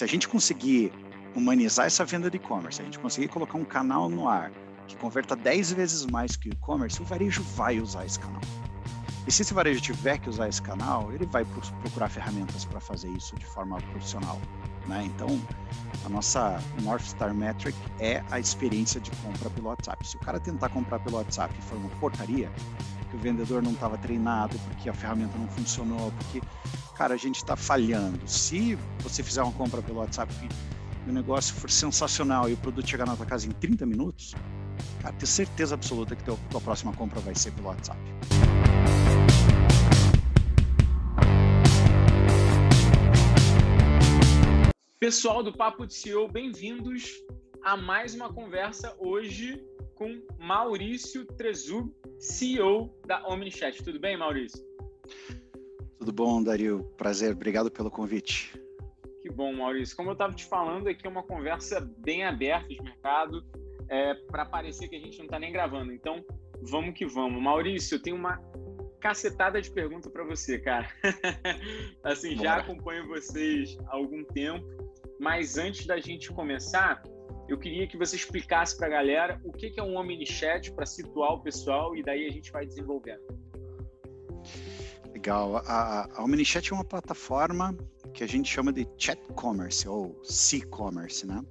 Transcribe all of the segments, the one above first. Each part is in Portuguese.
se a gente conseguir humanizar essa venda de e-commerce, a gente conseguir colocar um canal no ar que converta 10 vezes mais que o e-commerce, o varejo vai usar esse canal. E se esse varejo tiver que usar esse canal, ele vai procurar ferramentas para fazer isso de forma profissional. Né? Então, a nossa North Star Metric é a experiência de compra pelo WhatsApp. Se o cara tentar comprar pelo WhatsApp e for uma porcaria, que o vendedor não estava treinado, porque a ferramenta não funcionou, porque, cara, a gente está falhando. Se você fizer uma compra pelo WhatsApp e o negócio for sensacional e o produto chegar na tua casa em 30 minutos, cara, tenho certeza absoluta que a tua próxima compra vai ser pelo WhatsApp. Pessoal do Papo de CEO, bem-vindos a mais uma conversa hoje com Maurício Trezub, CEO da OmniChat. Tudo bem, Maurício? Tudo bom, Dario. Prazer. Obrigado pelo convite. Que bom, Maurício. Como eu estava te falando, aqui é uma conversa bem aberta de mercado, é, para parecer que a gente não está nem gravando. Então, vamos que vamos. Maurício, eu tenho uma cacetada de pergunta para você, cara. assim, Bora. já acompanho vocês há algum tempo mas antes da gente começar, eu queria que você explicasse para a galera o que é um OmniChat para situar o pessoal e daí a gente vai desenvolvendo. Legal. A, a OmniChat é uma plataforma que a gente chama de chat commerce ou C-commerce, né?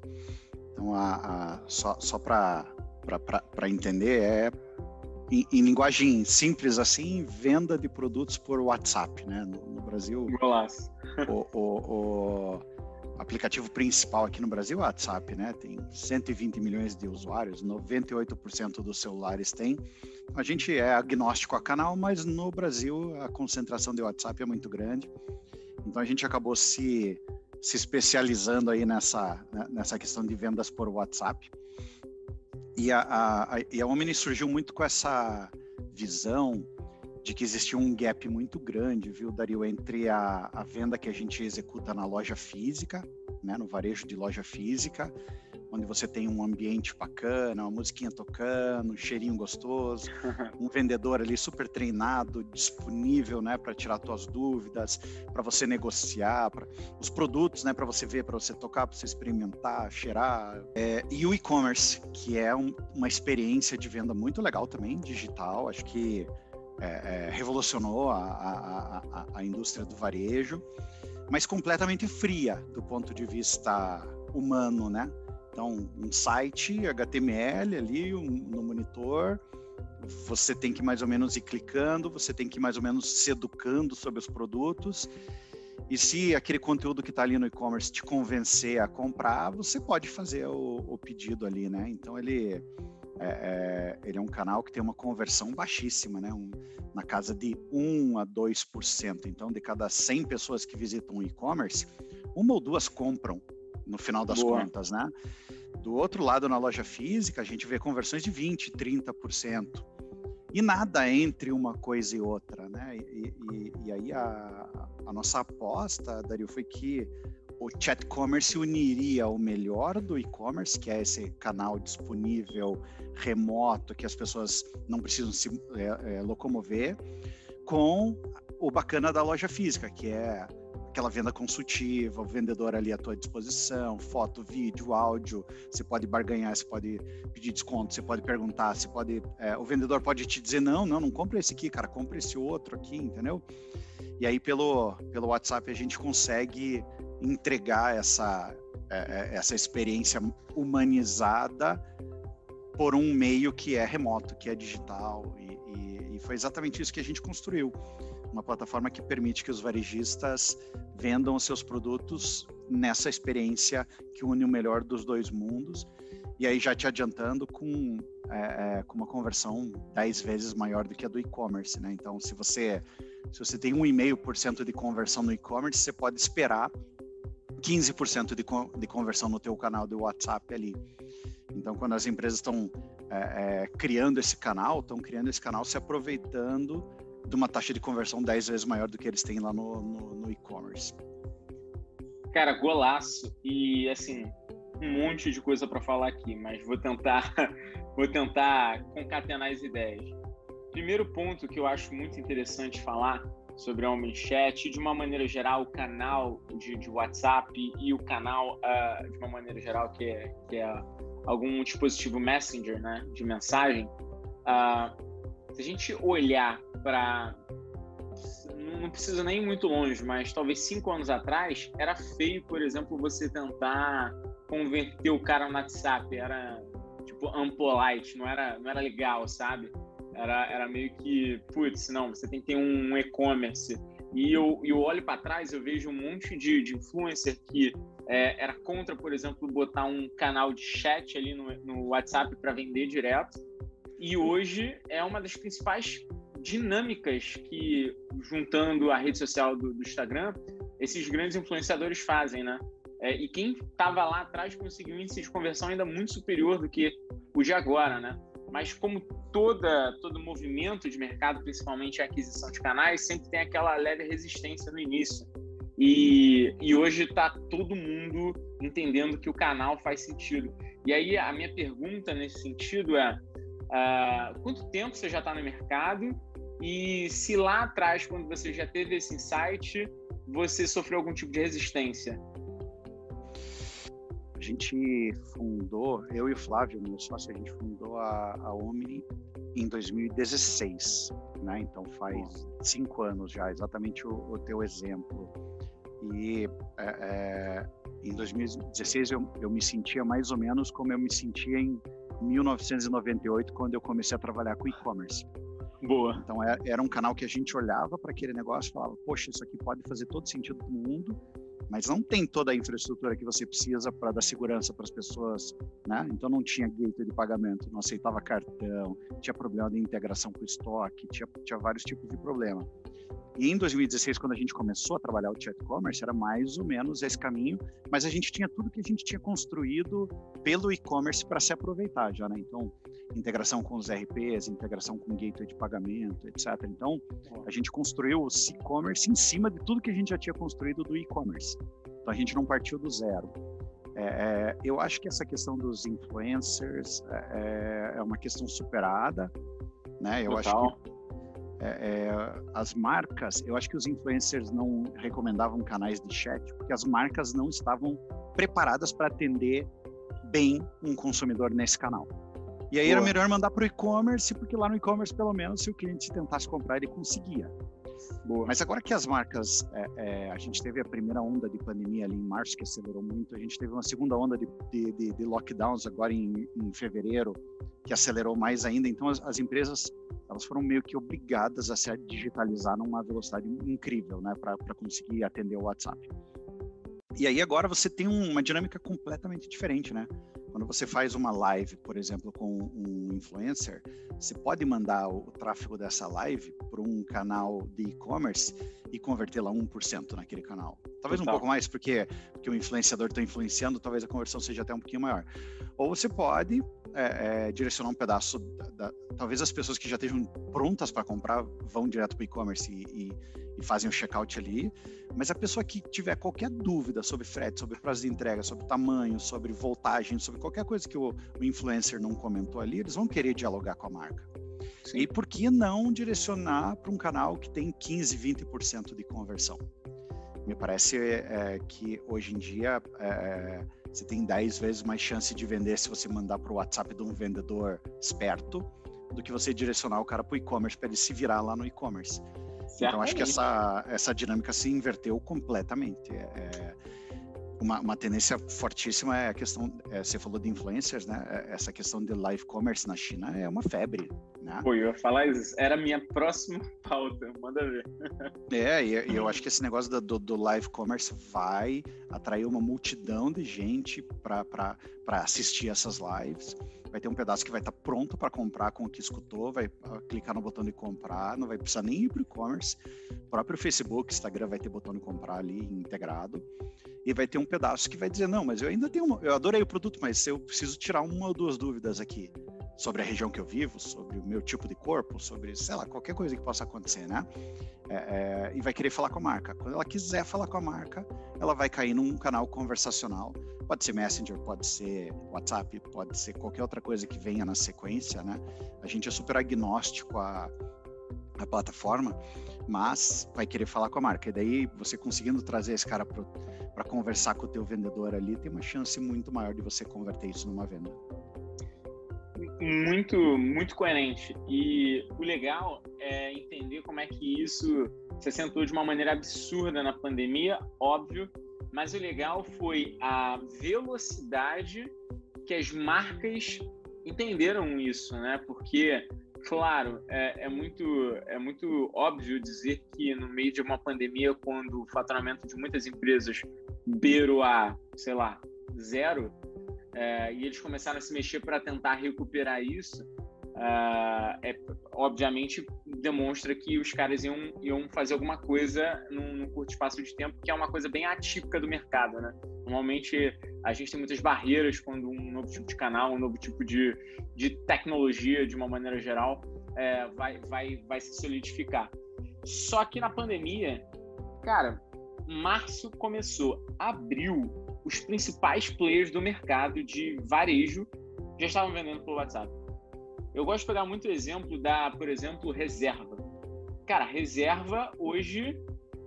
Então, a, a só, só para entender, é em, em, linguagem simples assim, venda de produtos por WhatsApp, né? No, no Brasil, o, o, o, aplicativo principal aqui no Brasil é o WhatsApp, né? Tem 120 milhões de usuários, 98% dos celulares tem. A gente é agnóstico a canal, mas no Brasil a concentração de WhatsApp é muito grande. Então a gente acabou se, se especializando aí nessa, né, nessa questão de vendas por WhatsApp. E a, a, a, e a Omni surgiu muito com essa visão de que existia um gap muito grande, viu, Dario, entre a, a venda que a gente executa na loja física, né, no varejo de loja física, onde você tem um ambiente bacana, uma musiquinha tocando, um cheirinho gostoso, um vendedor ali super treinado, disponível, né, para tirar suas dúvidas, para você negociar, pra, os produtos, né, para você ver, para você tocar, para você experimentar, cheirar, é, e o e-commerce, que é um, uma experiência de venda muito legal também, digital, acho que é, é, revolucionou a, a, a, a, indústria do varejo, mas completamente fria do ponto de vista humano, né? Então, um site HTML ali um, no monitor, você tem que mais ou menos ir clicando, você tem que mais ou menos se educando sobre os produtos. E se aquele conteúdo que está ali no e-commerce te convencer a comprar, você pode fazer o, o pedido ali, né? Então ele é, é, ele é um canal que tem uma conversão baixíssima, né? Um, na casa de 1 a 2%. Então, de cada 100 pessoas que visitam o e-commerce, uma ou duas compram no final das Boa. contas, né? Do outro lado, na loja física, a gente vê conversões de 20%, 30%. E nada entre uma coisa e outra, né? E, e, e aí a, a nossa aposta, Dario, foi que o chat commerce uniria o melhor do e-commerce, que é esse canal disponível, remoto, que as pessoas não precisam se é, é, locomover, com o bacana da loja física, que é aquela venda consultiva, o vendedor ali à tua disposição, foto, vídeo, áudio, você pode barganhar, você pode pedir desconto, você pode perguntar, você pode, é, o vendedor pode te dizer não, não, não compra esse aqui, cara, compra esse outro aqui, entendeu? E aí pelo pelo WhatsApp a gente consegue entregar essa, é, é, essa experiência humanizada por um meio que é remoto, que é digital, e, e, foi exatamente isso que a gente construiu. Uma plataforma que permite que os varejistas vendam os seus produtos nessa experiência que une o melhor dos dois mundos. E aí, já te adiantando, com, é, é com uma conversão 10 vezes maior do que a do e-commerce. Né? Então, se você, se você tem 1,5% de conversão no e-commerce, você pode esperar 15% de, de conversão no teu canal do WhatsApp ali. Então, quando as empresas estão é, é, criando esse canal, estão criando esse canal se aproveitando de uma taxa de conversão 10 vezes maior do que eles têm lá no, no, no e-commerce. Cara, golaço. E, assim, um monte de coisa para falar aqui, mas vou tentar, vou tentar concatenar as ideias. Primeiro ponto que eu acho muito interessante falar sobre o OmniChat, de uma maneira geral, o canal de, de WhatsApp e o canal, uh, de uma maneira geral, que é, que é algum dispositivo Messenger, né, de mensagem, uh, se a gente olhar para não precisa nem muito longe, mas talvez cinco anos atrás era feio, por exemplo, você tentar converter o cara no WhatsApp, era tipo unpolite, não era, não era legal, sabe? Era, era meio que, putz, não, você tem que ter um e-commerce. E eu, eu olho para trás, eu vejo um monte de, de influencer que é, era contra, por exemplo, botar um canal de chat ali no, no WhatsApp para vender direto. E hoje é uma das principais dinâmicas que, juntando a rede social do, do Instagram, esses grandes influenciadores fazem, né? É, e quem estava lá atrás conseguiu um índice de conversão ainda muito superior do que o de agora, né? Mas como toda todo movimento de mercado, principalmente a aquisição de canais, sempre tem aquela leve resistência no início. E, e hoje está todo mundo entendendo que o canal faz sentido. E aí a minha pergunta nesse sentido é: uh, quanto tempo você já está no mercado? E se lá atrás, quando você já teve esse insight, você sofreu algum tipo de resistência? A gente fundou, eu e o Flávio, meu sócio, a gente fundou a, a Omni em 2016, né? Então faz cinco anos já, exatamente o, o teu exemplo. E é, é, em 2016 eu, eu me sentia mais ou menos como eu me sentia em 1998, quando eu comecei a trabalhar com e-commerce. Boa. Então é, era um canal que a gente olhava para aquele negócio e falava, poxa, isso aqui pode fazer todo sentido no mundo, mas não tem toda a infraestrutura que você precisa para dar segurança para as pessoas, né? Então não tinha gateway de pagamento, não aceitava cartão, tinha problema de integração com estoque, tinha, tinha vários tipos de problema. E em 2016, quando a gente começou a trabalhar o chat commerce, era mais ou menos esse caminho, mas a gente tinha tudo que a gente tinha construído pelo e-commerce para se aproveitar já, né? Então, integração com os RPs, integração com gateway de pagamento, etc. Então, a gente construiu o e-commerce em cima de tudo que a gente já tinha construído do e-commerce. Então, a gente não partiu do zero. É, é eu acho que essa questão dos influencers é, é, é uma questão superada, né? Eu Total. acho que é, é, as marcas, eu acho que os influencers não recomendavam canais de chat porque as marcas não estavam preparadas para atender bem um consumidor nesse canal. E aí Boa. era melhor mandar para o e-commerce, porque lá no e-commerce, pelo menos, se o cliente tentasse comprar, ele conseguia. Boa. Mas agora que as marcas, é, é, a gente teve a primeira onda de pandemia ali em março, que acelerou muito, a gente teve uma segunda onda de, de, de, de lockdowns agora em, em, fevereiro, que acelerou mais ainda. Então, as, as, empresas elas foram meio que obrigadas a se digitalizar numa velocidade incrível, né, para conseguir atender o WhatsApp. E aí agora você tem uma dinâmica completamente diferente, né? Quando você faz uma live, por exemplo, com um influencer, você pode mandar o tráfego dessa live para um canal de e-commerce e convertê-la 1% naquele canal. Talvez Total. um pouco mais, porque, porque o influenciador está influenciando, talvez a conversão seja até um pouquinho maior. Ou você pode é, é, direcionar um pedaço, da, da, talvez as pessoas que já estejam prontas para comprar vão direto para o e-commerce e, e, e, fazem o checkout ali, mas a pessoa que tiver qualquer dúvida sobre frete, sobre prazo de entrega, sobre tamanho, sobre voltagem, sobre qualquer coisa que o, o influencer não comentou ali, eles vão querer dialogar com a marca. Sim. E por que não direcionar para um canal que tem 15, 20% de conversão? Me parece é, que hoje em dia é, você tem 10 vezes mais chance de vender se você mandar para o WhatsApp de um vendedor esperto do que você direcionar o cara para o e-commerce para ele se virar lá no e-commerce. Então acho que essa, essa dinâmica se inverteu completamente. É, é uma, uma, tendência fortíssima é a questão, é, você falou de influencers, né? É, essa questão de live commerce na China é uma febre, né? Pô, eu ia falar isso, era a minha próxima pauta, manda ver. É, e, e eu acho que esse negócio do, do, live commerce vai atrair uma multidão de gente para assistir essas lives vai ter um pedaço que vai estar tá pronto para comprar com o que escutou, vai ah, clicar no botão de comprar, não vai precisar nem ir para o e-commerce. O próprio Facebook, Instagram vai ter botão de comprar ali integrado. E vai ter um pedaço que vai dizer: não, mas eu ainda tenho, uma, eu adorei o produto, mas eu preciso tirar uma ou duas dúvidas aqui sobre a região que eu vivo, sobre o meu tipo de corpo, sobre, sei lá, qualquer coisa que possa acontecer, né? É, é, e vai querer falar com a marca. Quando ela quiser falar com a marca, ela vai cair num canal conversacional. Pode ser Messenger, pode ser WhatsApp, pode ser qualquer outra coisa que venha na sequência, né? A gente é super agnóstico a, a plataforma, mas vai querer falar com a marca. E daí você conseguindo trazer esse cara para conversar com o teu vendedor ali, tem uma chance muito maior de você converter isso numa venda. Muito, muito coerente. E o legal é entender como é que isso se acentuou de uma maneira absurda na pandemia, óbvio, mas o legal foi a velocidade que as marcas entenderam isso, né? Porque Claro, é, é, muito, é muito óbvio dizer que no meio de uma pandemia, quando o faturamento de muitas empresas beirou a, sei lá, zero, é, e eles começaram a se mexer para tentar recuperar isso, uh, é, obviamente demonstra que os caras iam, iam fazer alguma coisa num, num, curto espaço de tempo, que é uma coisa bem atípica do mercado, né? Normalmente a gente tem muitas barreiras quando um novo tipo de canal, um novo tipo de, de tecnologia, de uma maneira geral, é, vai, vai, vai se solidificar. Só que na pandemia, cara, março começou, abril, os principais players do mercado de varejo já estavam vendendo pelo WhatsApp. Eu gosto de pegar muito exemplo da, por exemplo, reserva. Cara, reserva hoje,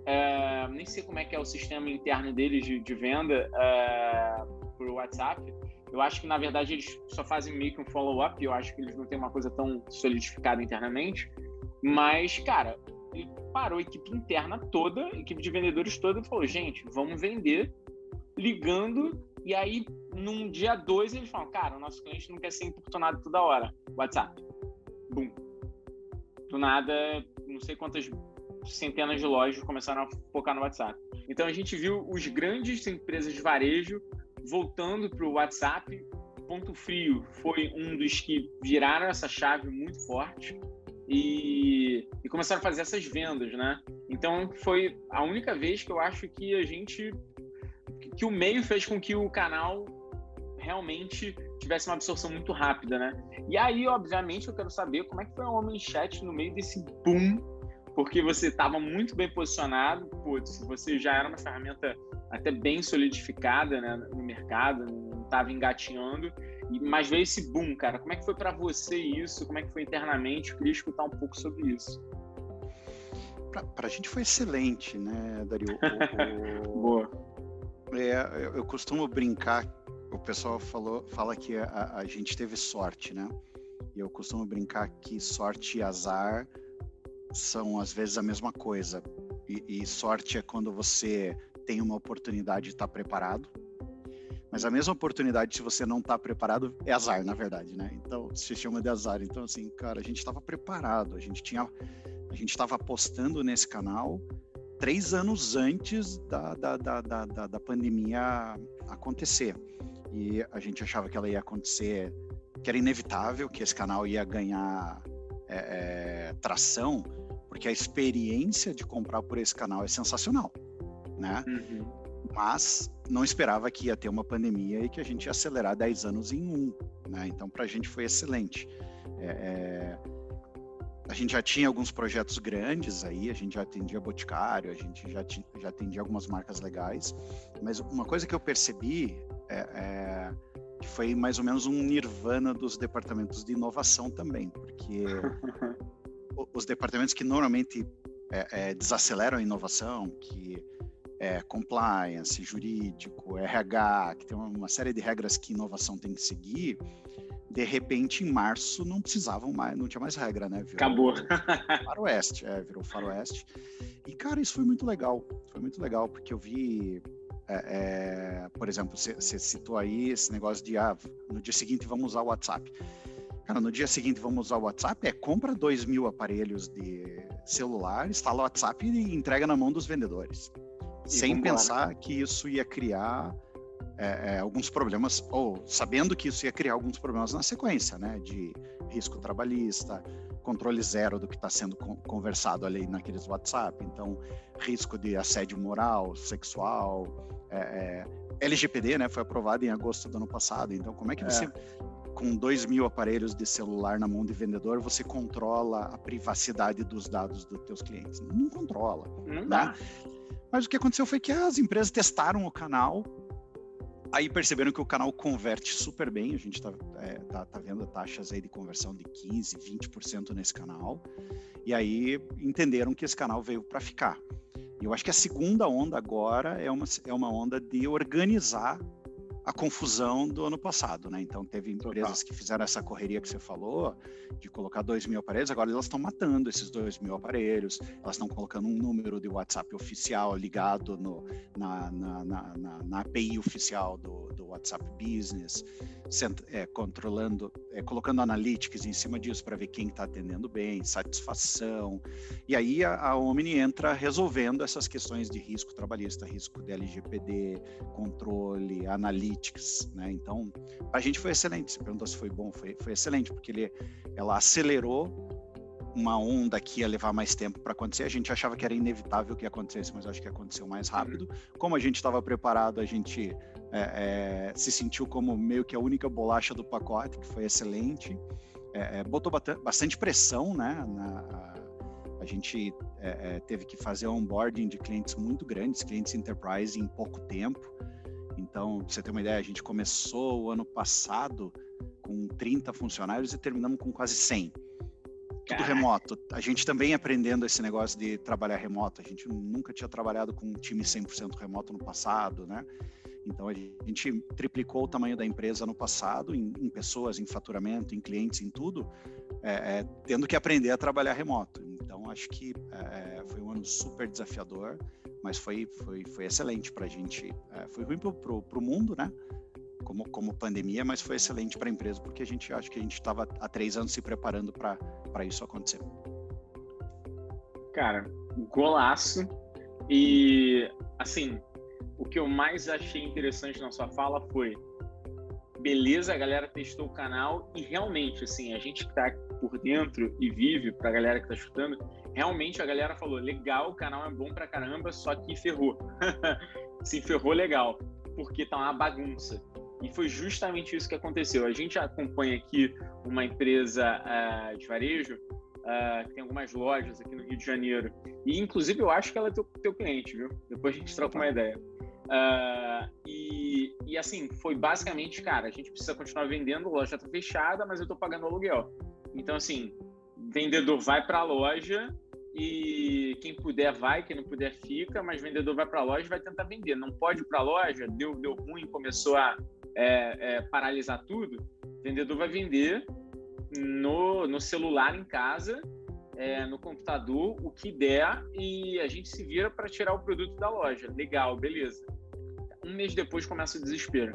é, nem sei como é que é o sistema interno deles de, de venda é, por WhatsApp. Eu acho que, na verdade, eles só fazem meio que um follow-up. Eu acho que eles não têm uma coisa tão solidificada internamente. Mas, cara, ele parou a equipe interna toda, a equipe de vendedores toda, e falou: gente, vamos vender ligando e aí, num dia dois, eles falam, cara, o nosso cliente não quer ser importunado toda hora. WhatsApp. Bum. Do nada, não sei quantas centenas de lojas começaram a focar no WhatsApp. Então a gente viu os grandes empresas de varejo voltando para o WhatsApp. Ponto Frio foi um dos que viraram essa chave muito forte e, e começaram a fazer essas vendas, né? Então foi a única vez que eu acho que a gente que o meio fez com que o canal realmente tivesse uma absorção muito rápida, né? E aí, obviamente, eu quero saber como é que foi o Homem Chat no meio desse boom, porque você estava muito bem posicionado, putz, você já era uma ferramenta até bem solidificada né, no mercado, não estava engatinhando, mas veio esse boom, cara. Como é que foi para você isso? Como é que foi internamente? Eu queria escutar um pouco sobre isso. Para a gente foi excelente, né, Dario? O, o... Boa é, eu, eu, costumo brincar, o pessoal falou, fala que a, a, gente teve sorte, né? E eu costumo brincar que sorte e azar são às vezes a mesma coisa. E, e sorte é quando você tem uma oportunidade de estar preparado. Mas a mesma oportunidade, se você não está preparado, é azar, na verdade, né? Então, se chama de azar. Então, assim, cara, a gente estava preparado, a gente tinha, a gente estava apostando nesse canal, três anos antes da, da, da, da, da pandemia acontecer. E a gente achava que ela ia acontecer, que era inevitável, que esse canal ia ganhar é, é, tração, porque a experiência de comprar por esse canal é sensacional, né? Uhum. Mas não esperava que ia ter uma pandemia e que a gente ia acelerar 10 anos em um, né? Então, para a gente foi excelente. É, é a gente já tinha alguns projetos grandes aí, a gente já atendia Boticário, a gente já, já atendia algumas marcas legais, mas uma coisa que eu percebi é, é, que foi mais ou menos um nirvana dos departamentos de inovação também, porque os departamentos que normalmente é, é, desaceleram a inovação, que é compliance, jurídico, RH, que tem uma, uma série de regras que inovação tem que seguir, de repente, em março, não precisavam mais, não tinha mais regra, né? Virou Acabou. Faroeste, é, virou faroeste. E, cara, isso foi muito legal. Foi muito legal, porque eu vi, é, é, por exemplo, você citou aí esse negócio de, ah, no dia seguinte vamos usar o WhatsApp. Cara, no dia seguinte vamos usar o WhatsApp, é compra 2 mil aparelhos de celular, instala o WhatsApp e entrega na mão dos vendedores. E sem pensar que isso ia criar é, é, alguns problemas, ou sabendo que isso ia criar alguns problemas na sequência, né, de risco trabalhista, controle zero do que está sendo conversado ali naqueles WhatsApp, então risco de assédio moral, sexual, é, é LGPD, né, foi aprovado em agosto do ano passado, então como é que você, é. com dois mil aparelhos de celular na mão de vendedor, você controla a privacidade dos dados dos teus clientes? Não controla. Não né? Mas o que aconteceu foi que as empresas testaram o canal Aí perceberam que o canal converte super bem, a gente está é, tá, tá vendo taxas aí de conversão de 15%, 20% nesse canal, e aí entenderam que esse canal veio para ficar. E eu acho que a segunda onda agora é uma, é uma onda de organizar a confusão do ano passado, né? Então teve empresas Total. que fizeram essa correria que você falou de colocar dois mil aparelhos, agora elas estão matando esses dois mil aparelhos, elas estão colocando um número de WhatsApp oficial ligado no, na, na, na, na, API oficial do, do WhatsApp Business, é, controlando, é, colocando analytics em cima disso para ver quem está atendendo bem, satisfação. E aí a, a Omni entra resolvendo essas questões de risco trabalhista, risco de LGPD, controle, analytics. Né? Então, a gente foi excelente. Você perguntou se foi bom, foi, foi excelente, porque ele, ela acelerou uma onda que ia levar mais tempo para acontecer. A gente achava que era inevitável que acontecesse, mas acho que aconteceu mais rápido. Como a gente estava preparado, a gente é, é, se sentiu como meio que a única bolacha do pacote, que foi excelente. É, é botou bastante pressão, né? Na, a, a, gente é, é, teve que fazer onboarding de clientes muito grandes, clientes enterprise em pouco tempo. Então, pra você ter uma ideia, a gente começou o ano passado com 30 funcionários e terminamos com quase 100 tudo Caraca. remoto. A gente também aprendendo esse negócio de trabalhar remoto. A gente nunca tinha trabalhado com um time 100% remoto no passado, né? Então a gente triplicou o tamanho da empresa no passado, em, em pessoas, em faturamento, em clientes, em tudo, é, é, tendo que aprender a trabalhar remoto. Então acho que é, foi um ano super desafiador, mas foi, foi, foi excelente para a gente. É, foi ruim para o mundo, né? como, como pandemia, mas foi excelente para a empresa, porque a gente acha que a gente estava há três anos se preparando para isso acontecer. Cara, golaço. E, assim, o que eu mais achei interessante na sua fala foi beleza, a galera testou o canal e realmente, assim, a gente que tá por dentro e vive, pra galera que tá escutando, realmente a galera falou, legal, o canal é bom pra caramba, só que ferrou. Se ferrou legal, porque tá uma bagunça. E foi justamente isso que aconteceu. A gente acompanha aqui uma empresa uh, de varejo uh, que tem algumas lojas aqui no Rio de Janeiro. E, inclusive, eu acho que ela é teu, teu cliente, viu? Depois a gente troca uma ideia. Uh, e, e, assim, foi basicamente, cara, a gente precisa continuar vendendo, a loja está fechada, mas eu estou pagando aluguel. Então, assim, vendedor vai para a loja e quem puder vai, quem não puder fica, mas vendedor vai para a loja e vai tentar vender. Não pode ir para a loja, deu, deu ruim, começou a é, é, paralisar tudo, vendedor vai vender no, no celular em casa, é, no computador, o que der, e a gente se vira para tirar o produto da loja. Legal, beleza. Um mês depois começa o desespero.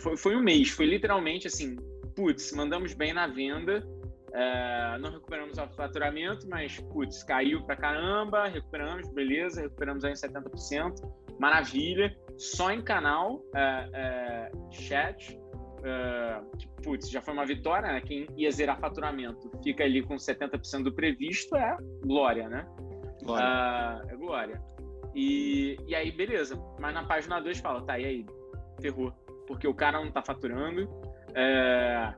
Foi, foi um mês, foi literalmente assim: putz, mandamos bem na venda, é, não recuperamos o faturamento, mas, putz, caiu pra caramba, recuperamos, beleza, recuperamos aí em 70%, maravilha só em canal, é, é, chat, é, putz, já foi uma vitória, né? Quem ia zerar faturamento fica ali com 70% do previsto, é glória, né? Glória. Uh, é glória. E, e aí, beleza. Mas na página 2 fala, tá, e aí? Ferrou. Porque o cara não tá faturando, é,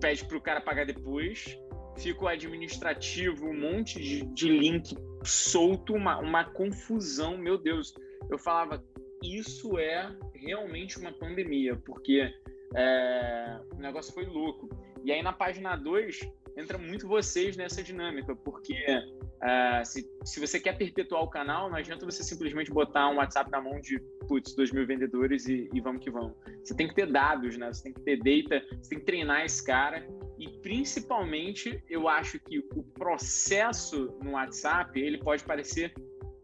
pede pro cara pagar depois, fica o administrativo, um monte de, de link solto, uma, uma confusão, meu Deus. Eu falava, isso é realmente uma pandemia, porque é, o negócio foi louco. E aí na página 2 entra muito vocês nessa dinâmica, porque é, se, se você quer perpetuar o canal, não adianta você simplesmente botar um WhatsApp na mão de, putz, 2 mil vendedores e, e vamos que vamos. Você tem que ter dados, né? Você tem que ter data, você tem que treinar esse cara. E principalmente, eu acho que o processo no WhatsApp, ele pode parecer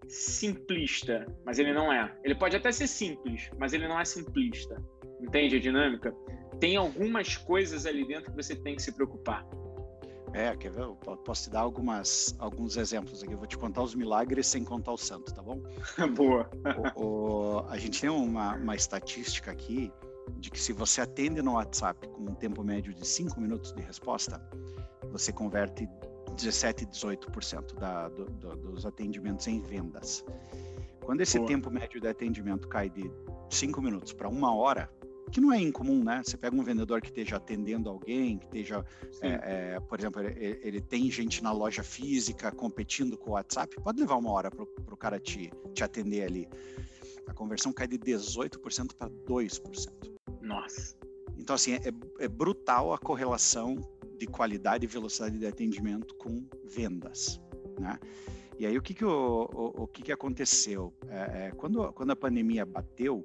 simplista, mas ele não é. Ele pode até ser simples, mas ele não é simplista. Entende a dinâmica? Tem algumas coisas ali dentro que você tem que se preocupar. É, quer ver? Eu posso te dar algumas, alguns exemplos aqui. Eu vou te contar os milagres sem contar o santo, tá bom? Boa. O, o, a gente tem uma, uma estatística aqui de que se você atende no WhatsApp com um tempo médio de 5 minutos de resposta, você converte 17, 18% da, do, do, dos atendimentos em vendas. Quando esse Boa. tempo médio de atendimento cai de 5 minutos para uma hora, que não é incomum, né? Você pega um vendedor que esteja atendendo alguém, que esteja, é, é, por exemplo, ele, ele, tem gente na loja física competindo com o WhatsApp, pode levar uma hora para o cara te, te atender ali. a conversão cai de 18% para 2%. Nossa. Então, assim, é, é, brutal a correlação de qualidade e velocidade de atendimento com vendas, né? E aí, o que que, o, o, o que, que aconteceu? É, é, quando, quando a pandemia bateu,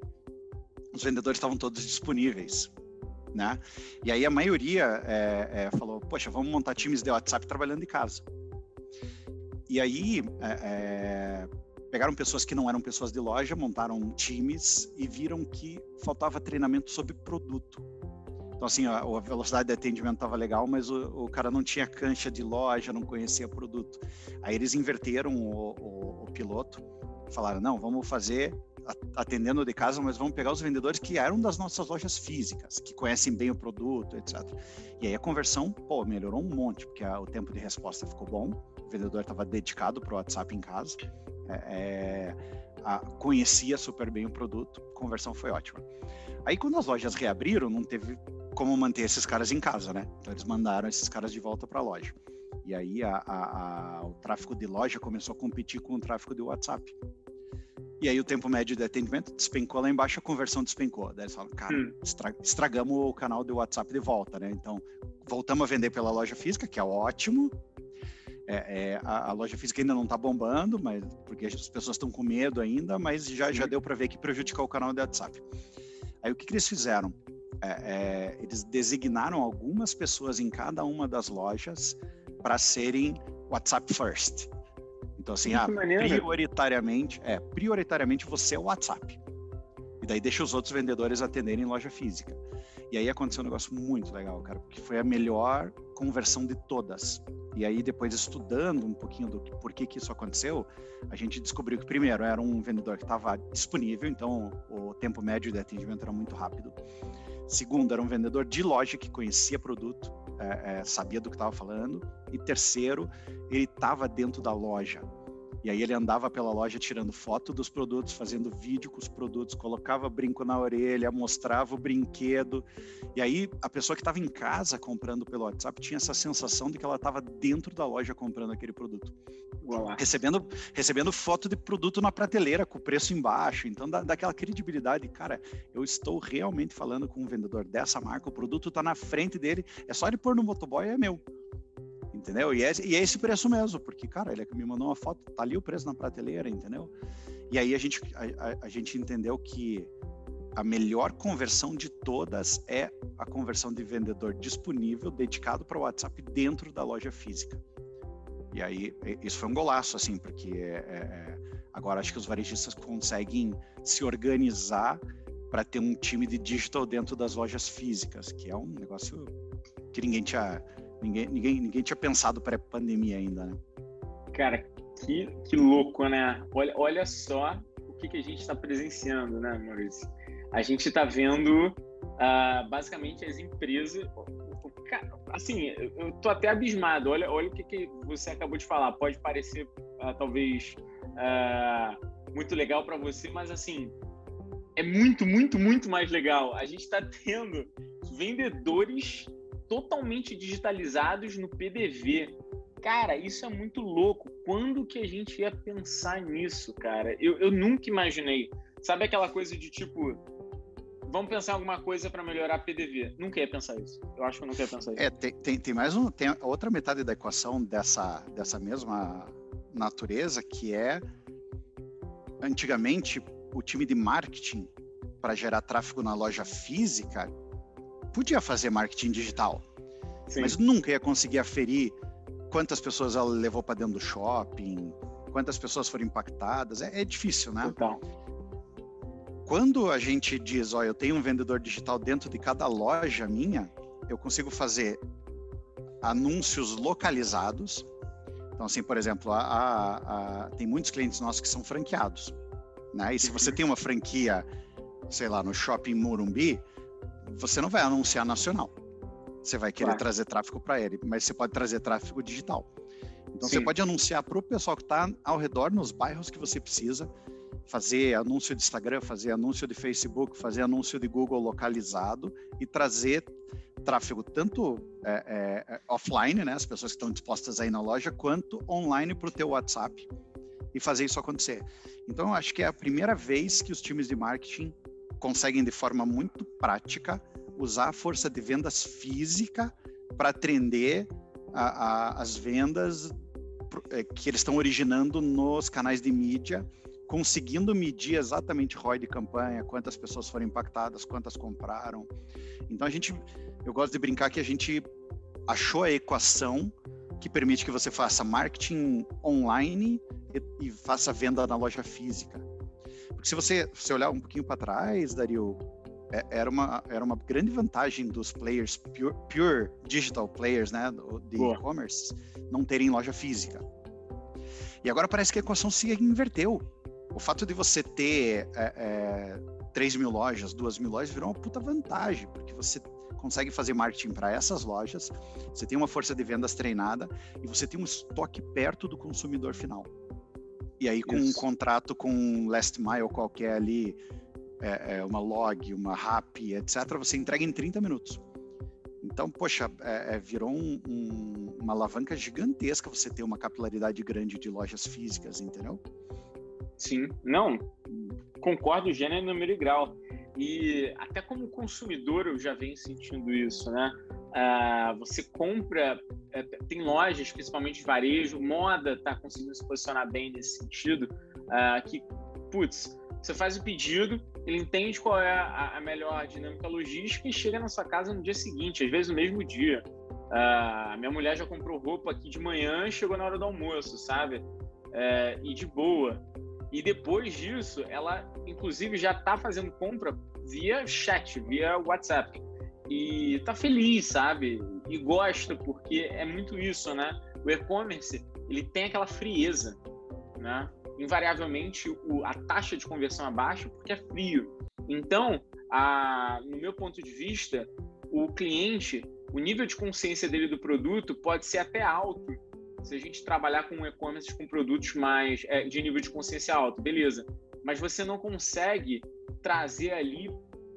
os vendedores estavam todos disponíveis, né? E aí a maioria é, é, falou, poxa, vamos montar times de WhatsApp trabalhando de casa. E aí é, é pegaram pessoas que não eram pessoas de loja, montaram times e viram que faltava treinamento sobre produto. Então, assim, a, a velocidade de atendimento estava legal, mas o, o, cara não tinha cancha de loja, não conhecia produto. Aí eles inverteram o, o, o piloto, falaram: não, vamos fazer atendendo de casa, mas vamos pegar os vendedores que eram das nossas lojas físicas, que conhecem bem o produto, etc. E aí a conversão, pô, melhorou um monte, porque a, o tempo de resposta ficou bom, o vendedor estava dedicado para o WhatsApp em casa, é, é, a, conhecia super bem o produto, a conversão foi ótima. Aí quando as lojas reabriram, não teve como manter esses caras em casa, né? Então eles mandaram esses caras de volta para a loja. E aí a, a, o tráfego de loja começou a competir com o tráfego de WhatsApp. E aí o tempo médio de atendimento despencou lá embaixo, a conversão despencou. Daí eles falam, cara, hum. estragamos o canal do WhatsApp de volta, né? Então, voltamos a vender pela loja física, que é ótimo. É, é, a, a, loja física ainda não está bombando, mas porque as pessoas estão com medo ainda, mas já, já deu para ver que prejudicou o canal do WhatsApp. Aí o que, que eles fizeram? É, é eles designaram algumas pessoas em cada uma das lojas para serem WhatsApp First. Então, assim, ah, prioritariamente, é, prioritariamente você é o WhatsApp. E daí deixa os outros vendedores atenderem em loja física. E aí aconteceu um negócio muito legal, cara, porque foi a melhor conversão de todas. E aí, depois estudando um pouquinho do por que, que isso aconteceu, a gente descobriu que, primeiro, era um vendedor que estava disponível, então o tempo médio de atendimento era muito rápido. Segundo, era um vendedor de loja que conhecia produto, é, é, sabia do que estava falando. E terceiro, ele estava dentro da loja. E aí ele andava pela loja tirando foto dos produtos, fazendo vídeo com os produtos, colocava brinco na orelha, mostrava o brinquedo. E aí a pessoa que estava em casa comprando pelo WhatsApp tinha essa sensação de que ela estava dentro da loja comprando aquele produto. Recebendo, recebendo foto de produto na prateleira com o preço embaixo. Então dá, dá aquela credibilidade, cara, eu estou realmente falando com um vendedor dessa marca, o produto está na frente dele, é só ele pôr no motoboy, é meu entendeu? E é, e é esse preço mesmo, porque, cara, ele me mandou uma foto, tá ali o preço na prateleira, entendeu? E aí a gente, a, a, a gente entendeu que a melhor conversão de todas é a conversão de vendedor disponível, dedicado para o WhatsApp dentro da loja física. E aí, isso foi um golaço, assim, porque é, é, é agora acho que os varejistas conseguem se organizar para ter um time de digital dentro das lojas físicas, que é um negócio que ninguém tinha Ninguém, ninguém, ninguém tinha pensado pré-pandemia ainda, né? Cara, que, que louco, né? Olha, olha só o que, que a gente está presenciando, né, Maurício? A gente está vendo uh, basicamente as empresas. Assim, eu tô até abismado. Olha, olha o que, que você acabou de falar. Pode parecer uh, talvez uh, muito legal para você, mas assim é muito, muito, muito mais legal. A gente está tendo vendedores totalmente digitalizados no PDV. Cara, isso é muito louco. Quando que a gente ia pensar nisso, cara? Eu, eu nunca imaginei. Sabe aquela coisa de tipo, vamos pensar alguma coisa para melhorar PDV. Nunca ia pensar isso. Eu acho que eu nunca ia pensar isso. É, tem, tem, tem mais um, tem outra metade da equação dessa, dessa mesma natureza que é antigamente o time de marketing para gerar tráfego na loja física podia fazer marketing digital, Sim. mas nunca ia conseguir aferir quantas pessoas ela levou para dentro do shopping, quantas pessoas foram impactadas. É, é difícil, né? Total. Quando a gente diz, ó, eu tenho um vendedor digital dentro de cada loja minha, eu consigo fazer anúncios localizados. Então, assim, por exemplo, a, a, a, tem muitos clientes nossos que são franqueados, né? E se você tem uma franquia, sei lá, no shopping Morumbi, você não vai anunciar nacional. Você vai querer claro. trazer tráfego para ele, mas você pode trazer tráfego digital. Então Sim. você pode anunciar para o pessoal que está ao redor, nos bairros que você precisa, fazer anúncio de Instagram, fazer anúncio de Facebook, fazer anúncio de Google localizado e trazer tráfego tanto é, é, offline, né, as pessoas que estão dispostas aí na loja, quanto online para o teu WhatsApp e fazer isso acontecer. Então, eu acho que é a primeira vez que os times de marketing conseguem, de forma muito prática, usar a força de vendas física para atender a, a, as vendas é, que eles estão originando nos canais de mídia, conseguindo medir exatamente ROI de campanha, quantas pessoas foram impactadas, quantas compraram. Então a gente, eu gosto de brincar que a gente achou a equação que permite que você faça marketing online e, e faça venda na loja física. Porque se você, se olhar um pouquinho para trás, Dario, é, era uma, era uma grande vantagem dos players, pure, pure digital players, né, de e-commerce, não terem loja física. E agora parece que a equação se inverteu. O fato de você ter é, é, 3 mil lojas, 2 mil lojas, virou uma puta vantagem, porque você consegue fazer marketing para essas lojas, você tem uma força de vendas treinada e você tem um estoque perto do consumidor final. E aí, com Isso. um contrato com um last mile qualquer ali, é, é uma log, uma RAP, etc., você entrega em 30 minutos. Então, poxa, é, é, virou um, um, uma alavanca gigantesca você ter uma capilaridade grande de lojas físicas, entendeu? Sim, não, concordo gênero, número e grau. E até como consumidor eu já venho sentindo isso, né? Ah, você compra, é, tem lojas, principalmente varejo, moda está conseguindo se posicionar bem nesse sentido, ah, que, putz, você faz o pedido, ele entende qual é a, a, melhor dinâmica logística e chega na sua casa no dia seguinte, às vezes no mesmo dia. Uh, minha mulher já comprou roupa aqui de manhã, chegou na hora do almoço, sabe? Uh, e de boa. E depois disso, ela, inclusive, já está fazendo compra via chat, via WhatsApp. E tá feliz, sabe? E gosta, porque é muito isso, né? O e-commerce, ele tem aquela frieza, né? invariavelmente o, a taxa de conversão é baixa porque é frio. Então, a, no meu ponto de vista, o cliente, o nível de consciência dele do produto pode ser até alto se a gente trabalhar com e-commerce com produtos mais é, de nível de consciência alto, beleza. Mas você não consegue trazer ali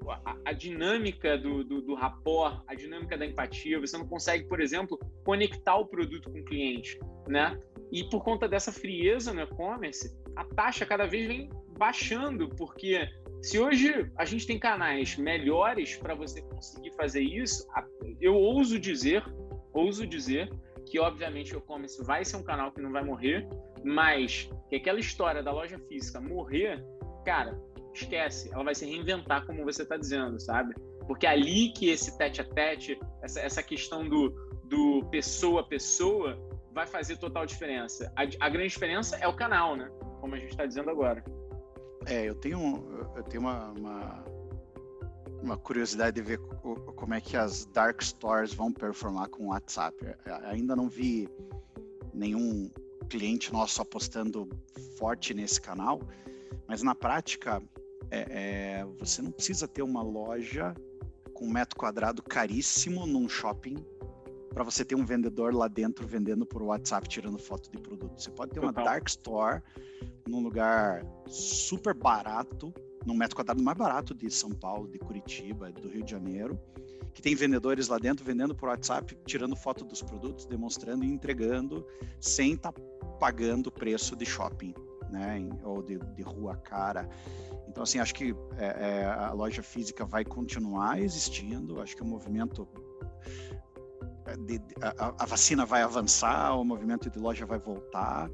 a, a dinâmica do, do, do rapport, a dinâmica da empatia. Você não consegue, por exemplo, conectar o produto com o cliente, né? E por conta dessa frieza no e-commerce, a taxa cada vez vem baixando, porque se hoje a gente tem canais melhores para você conseguir fazer isso, eu ouso dizer, ouso dizer que obviamente o e-commerce vai ser um canal que não vai morrer, mas que aquela história da loja física morrer, cara, esquece, ela vai se reinventar como você está dizendo, sabe? Porque é ali que esse tete a tete, essa, essa questão do, do pessoa a pessoa, vai fazer total diferença. A, a grande diferença é o canal, né? Como a gente está dizendo agora. É, eu tenho, eu tenho uma, uma, uma, curiosidade de ver como é que as dark stores vão performar com o WhatsApp. Ainda não vi nenhum cliente nosso apostando forte nesse canal, mas na prática é, é, você não precisa ter uma loja com um metro quadrado caríssimo num shopping para você ter um vendedor lá dentro vendendo por WhatsApp tirando foto de produto. Você pode ter uma dark store num lugar super barato, num metro quadrado mais barato de São Paulo, de Curitiba, do Rio de Janeiro, que tem vendedores lá dentro vendendo por WhatsApp, tirando foto dos produtos, demonstrando e entregando sem estar tá pagando o preço de shopping, né? Ou de, de rua cara. Então, assim, acho que é, é, a loja física vai continuar existindo. Acho que o movimento de, de, a, a, vacina vai avançar, o movimento de loja vai voltar,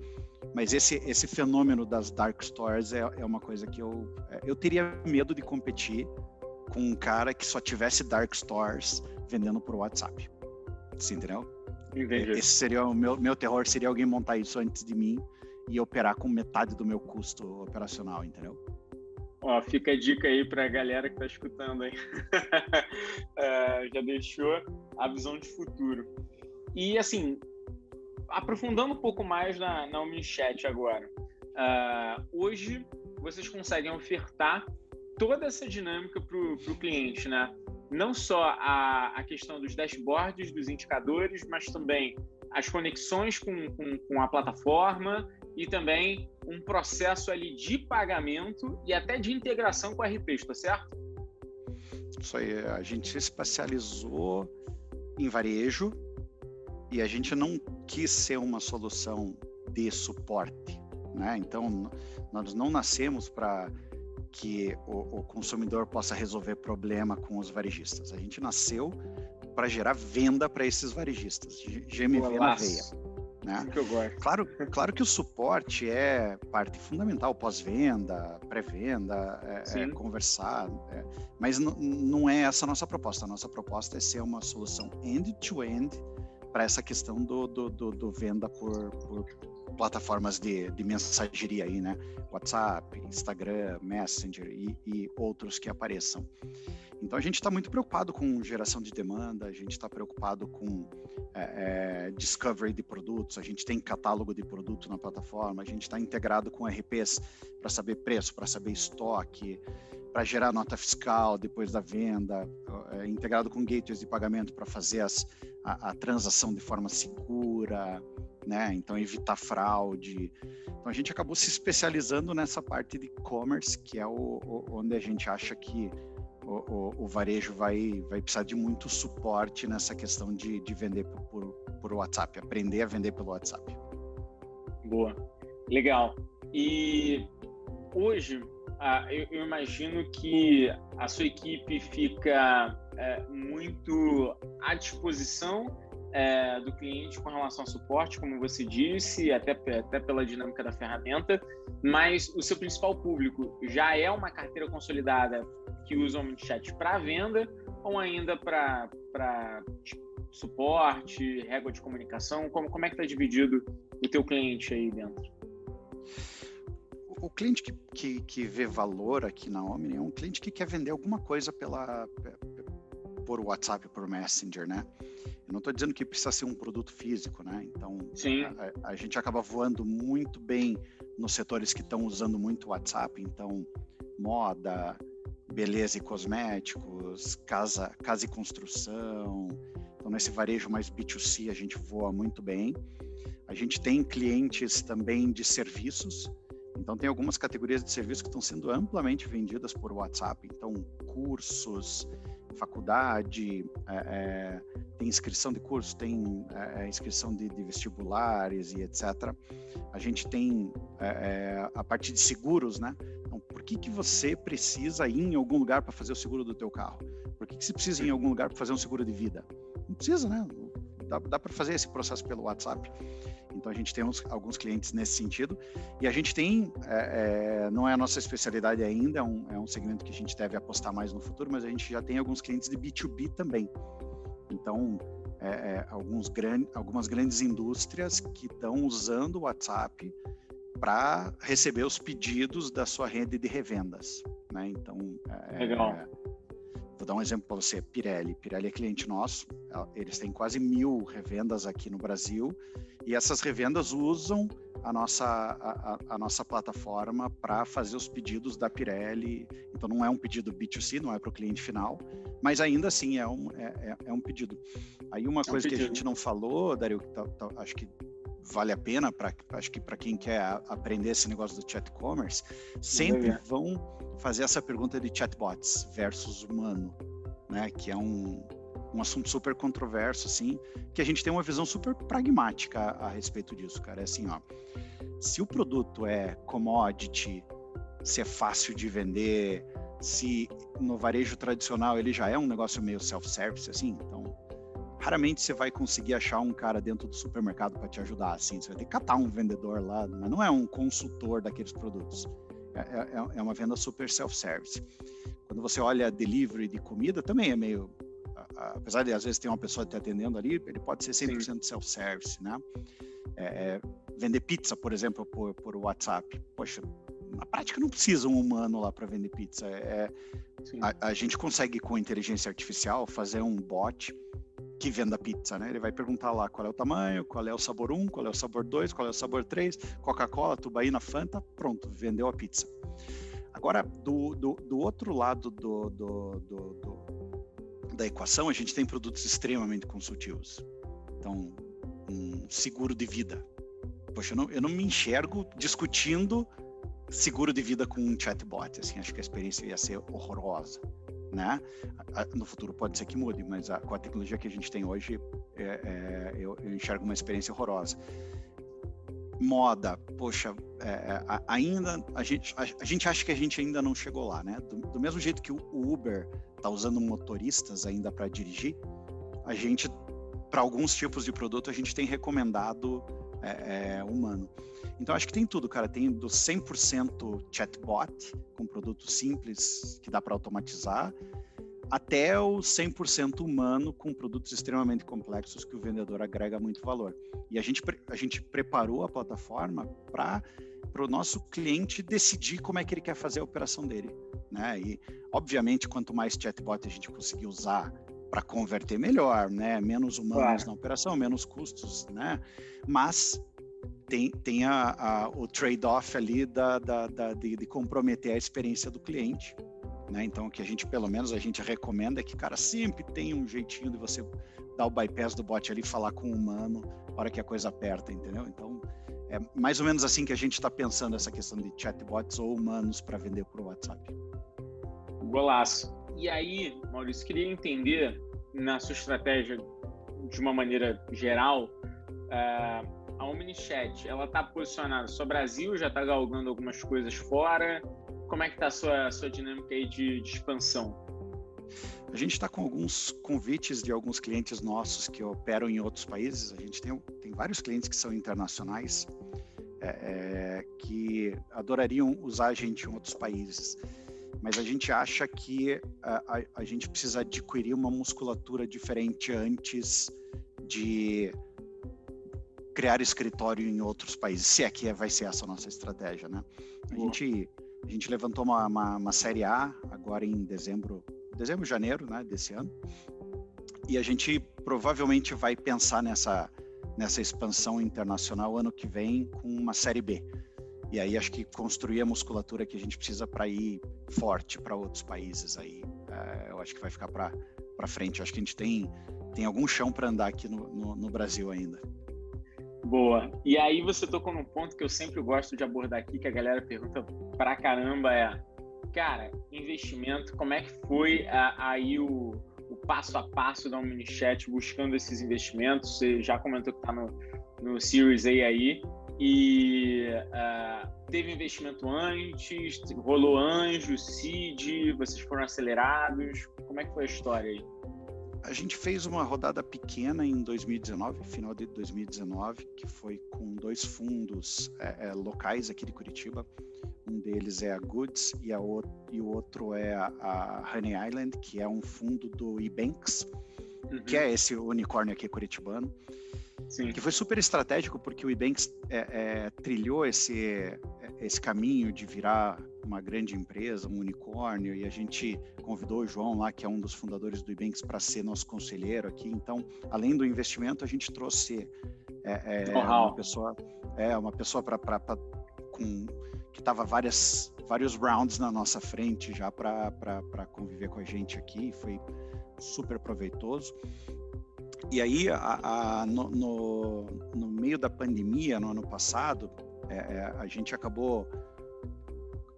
mas esse, esse fenômeno das dark stores é, é uma coisa que eu, é, eu teria medo de competir com um cara que só tivesse dark stores vendendo por WhatsApp. Você entendeu? Entendi. Esse seria o meu, meu terror, seria alguém montar isso antes de mim e operar com metade do meu custo operacional, entendeu? Ó, fica a dica aí para a galera que está escutando aí. é, já deixou a visão de futuro. E assim, aprofundando um pouco mais na, na Omnichat agora. Uh, hoje vocês conseguem ofertar toda essa dinâmica para o cliente, né? Não só a, a questão dos dashboards, dos indicadores, mas também as conexões com, com, com a plataforma e também um processo ali de pagamento e até de integração com a RP, está certo? Isso aí, a gente se especializou em varejo e a gente não quis ser uma solução de suporte, né? Então, nós não nascemos para que o, o, consumidor possa resolver problema com os varejistas. A gente nasceu para gerar venda para esses varejistas, GMV na veia. Né? Que eu gosto. Claro, claro que o suporte é parte fundamental, pós-venda, pré-venda, é, é conversar, é, mas não é essa a nossa proposta. A nossa proposta é ser uma solução end-to-end para essa questão do, do, do, do venda por, por plataformas de, de mensageria aí, né? WhatsApp, Instagram, Messenger e, e outros que apareçam. Então a gente está muito preocupado com geração de demanda, a gente está preocupado com é, é, discovery de produtos, a gente tem catálogo de produto na plataforma, a gente está integrado com RPs para saber preço, para saber estoque, para gerar nota fiscal depois da venda, é, integrado com gateways de pagamento para fazer as, a, a transação de forma segura né? Então evitar fraude. Então a gente acabou se especializando nessa parte de e-commerce, que é o, o, onde a gente acha que o, o, varejo vai, vai precisar de muito suporte nessa questão de, de vender por, por, WhatsApp, aprender a vender pelo WhatsApp. Boa, legal. E hoje ah, eu, eu, imagino que a sua equipe fica é, muito à disposição é, do cliente com relação ao suporte, como você disse, até, até pela dinâmica da ferramenta, mas o seu principal público já é uma carteira consolidada que usa o Omnichat para venda ou ainda para suporte, régua de comunicação? Como, como é que está dividido o teu cliente aí dentro? O cliente que, que, que vê valor aqui na Omni é um cliente que quer vender alguma coisa pela, por WhatsApp, por Messenger, né? Eu não estou dizendo que precisa ser um produto físico, né? Então, a, a, gente acaba voando muito bem nos setores que estão usando muito WhatsApp, então moda, beleza e cosméticos, casa, casa e construção. Então, nesse varejo mais B2C, a gente voa muito bem. A gente tem clientes também de serviços. Então, tem algumas categorias de serviços que estão sendo amplamente vendidas por WhatsApp. Então, cursos, faculdade, é, é, tem inscrição de cursos, tem é, é, inscrição de, de, vestibulares e etc. A gente tem é, é, a parte de seguros, né? Então, por que, que você precisa ir em algum lugar para fazer o seguro do teu carro? Por que, que você precisa ir em algum lugar para fazer um seguro de vida? Não precisa, né? Dá, dá para fazer esse processo pelo WhatsApp. Então a gente tem uns, alguns clientes nesse sentido e a gente tem, é, é, não é a nossa especialidade ainda, é um, é um segmento que a gente deve apostar mais no futuro, mas a gente já tem alguns clientes de B2B também. Então é, é, alguns gran, algumas grandes indústrias que estão usando o WhatsApp para receber os pedidos da sua rede de revendas, né? Então é, Legal Vou dar um exemplo para você, Pirelli. Pirelli é cliente nosso, eles têm quase mil revendas aqui no Brasil e essas revendas usam a nossa, a, a nossa plataforma para fazer os pedidos da Pirelli. Então não é um pedido B2C, não é para o cliente final, mas ainda assim é um, é, é, é um pedido. Aí uma é coisa um que a gente não falou, Dario, que tá, tá, acho que vale a pena para acho que para quem quer aprender esse negócio do chat commerce, sempre vão fazer essa pergunta de chatbots versus humano, né? Que é um, um assunto super controverso, assim, que a gente tem uma visão super pragmática a, a respeito disso, cara. É assim, ó, se o produto é commodity, se é fácil de vender, se no varejo tradicional ele já é um negócio meio self-service, assim, então raramente você vai conseguir achar um cara dentro do supermercado para te ajudar, assim, você vai ter que catar um vendedor lá, mas não é um consultor daqueles produtos. É, é, é uma venda super self-service. Quando você olha delivery de comida, também é meio. Apesar de às vezes ter uma pessoa te atendendo ali, ele pode ser 100% self-service, né? É, é, vender pizza, por exemplo, por, por WhatsApp. Poxa, na prática não precisa um humano lá para vender pizza. É, a, a, gente consegue com inteligência artificial fazer um bot que venda pizza, né? Ele vai perguntar lá qual é o tamanho, qual é o sabor 1, qual é o sabor 2, qual é o sabor 3, Coca-Cola, Tubaína, Fanta, pronto, vendeu a pizza. Agora, do, do, do outro lado do, do, do, da equação, a gente tem produtos extremamente consultivos. Então, um seguro de vida. Poxa, eu não, eu não me enxergo discutindo seguro de vida com um chatbot. Assim, acho que a experiência ia ser horrorosa né? No futuro pode ser que mude, mas a, com a tecnologia que a gente tem hoje, é, é, eu, eu, enxergo uma experiência horrorosa. moda, poxa, é, é ainda a gente, a, a, gente acha que a gente ainda não chegou lá, né? Do, do mesmo jeito que o Uber está usando motoristas ainda para dirigir, a gente, para alguns tipos de produto, a gente tem recomendado é, é, humano. Então acho que tem tudo, cara. Tem do 100% chatbot, com produto simples que dá para automatizar, até o 100% humano com produtos extremamente complexos que o vendedor agrega muito valor. E a gente, a gente preparou a plataforma para o nosso cliente decidir como é que ele quer fazer a operação dele. Né? E, obviamente, quanto mais chatbot a gente conseguir usar para converter melhor, né? menos humanos claro. na operação, menos custos, né? mas tem, tem a, a o trade-off ali da, da, da de, de comprometer a experiência do cliente né? Então, o que a gente, pelo menos, a gente recomenda é que, cara, sempre tem um jeitinho de você dar o bypass do bot ali, falar com o humano, hora que a coisa aperta, entendeu? Então, é mais ou menos assim que a gente está pensando essa questão de chatbots ou humanos para vender por WhatsApp. Golaço. E aí, Maurício, queria entender na sua estratégia de uma maneira geral, uh, a OmniChat, ela está posicionada só Brasil, já está galgando algumas coisas fora, como é que está a sua, a sua dinâmica aí de, de expansão? A gente está com alguns convites de alguns clientes nossos que operam em outros países. A gente tem, tem vários clientes que são internacionais é, é, que adorariam usar a gente em outros países. Mas a gente acha que a, a, a gente precisa adquirir uma musculatura diferente antes de criar escritório em outros países, se é que vai ser essa a nossa estratégia, né? A Boa. gente a gente levantou uma, uma, uma, série A agora em dezembro, dezembro, janeiro, né, desse ano. E a gente provavelmente vai pensar nessa nessa expansão internacional ano que vem com uma série B. E aí acho que construir a musculatura que a gente precisa para ir forte para outros países aí, é, eu acho que vai ficar para para frente. Eu acho que a gente tem tem algum chão para andar aqui no, no, no Brasil ainda. Boa. E aí você tocou num ponto que eu sempre gosto de abordar aqui, que a galera pergunta pra caramba, é, cara, investimento, como é que foi aí o, o passo a passo da Omnichat buscando esses investimentos? Você já comentou que tá no, no Series A aí, e uh, teve investimento antes, rolou anjo, seed, vocês foram acelerados, como é que foi a história aí? A gente fez uma rodada pequena em 2019, final de 2019, que foi com dois fundos é, é, locais aqui de Curitiba. Um deles é a Goods e, a o, e o outro é a, a, Honey Island, que é um fundo do eBanks, uhum. que é esse unicórnio aqui curitibano. Sim. Que foi super estratégico porque o eBanks é, é, trilhou esse, esse caminho de virar uma grande empresa, um unicórnio, e a gente convidou o João lá, que é um dos fundadores do Ibanks, para ser nosso conselheiro aqui. Então, além do investimento, a gente trouxe é, é, uma pessoa, é uma pessoa para com que estava várias vários rounds na nossa frente já para conviver com a gente aqui. Foi super proveitoso. E aí, a, a, no, no, no, meio da pandemia, no ano passado, é, é a gente acabou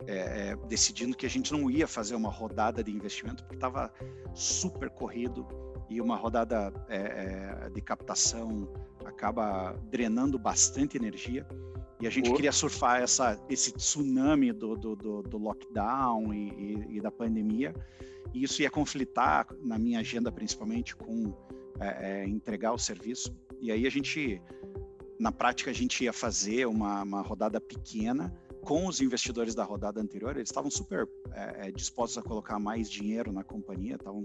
é, é, decidindo que a gente não ia fazer uma rodada de investimento porque estava super corrido e uma rodada é, é, de captação acaba drenando bastante energia e a gente queria surfar essa, esse tsunami do, do, do, do lockdown e, e, e, da pandemia. E isso ia conflitar na minha agenda principalmente com é, é, entregar o serviço. E aí a gente na prática a gente ia fazer uma, uma rodada pequena com os investidores da rodada anterior, eles estavam super é, é, dispostos a colocar mais dinheiro na companhia, estavam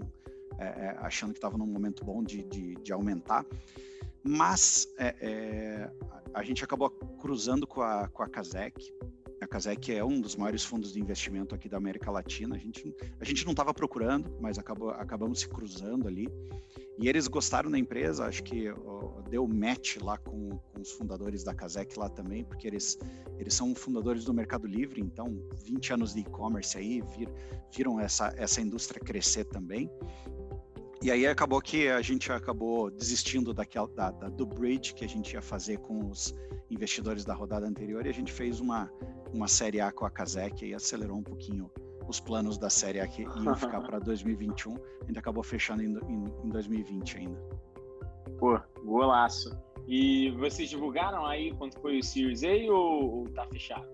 é, é achando que estava num momento bom de, de, de aumentar. Mas a gente acabou cruzando com a, com a Kazek. A Kazek é um dos maiores fundos de investimento aqui da América Latina. A gente, a gente não estava procurando, mas acabou, acabamos se cruzando ali. E eles gostaram da empresa, acho que ó, deu match lá com, com, os fundadores da Kazek lá também, porque eles, eles são fundadores do Mercado Livre, então 20 anos de e-commerce aí, vir, viram essa, essa indústria crescer também. E aí acabou que a gente acabou desistindo daquela, da, da, do bridge que a gente ia fazer com os investidores da rodada anterior e a gente fez uma, uma série A com a Kazek e acelerou um pouquinho os planos da série aqui iam ficar para 2021, ainda acabou fechando em, em, em 2020 ainda. Pô, golaço. E vocês divulgaram aí quanto foi o Series A ou, ou tá fechado?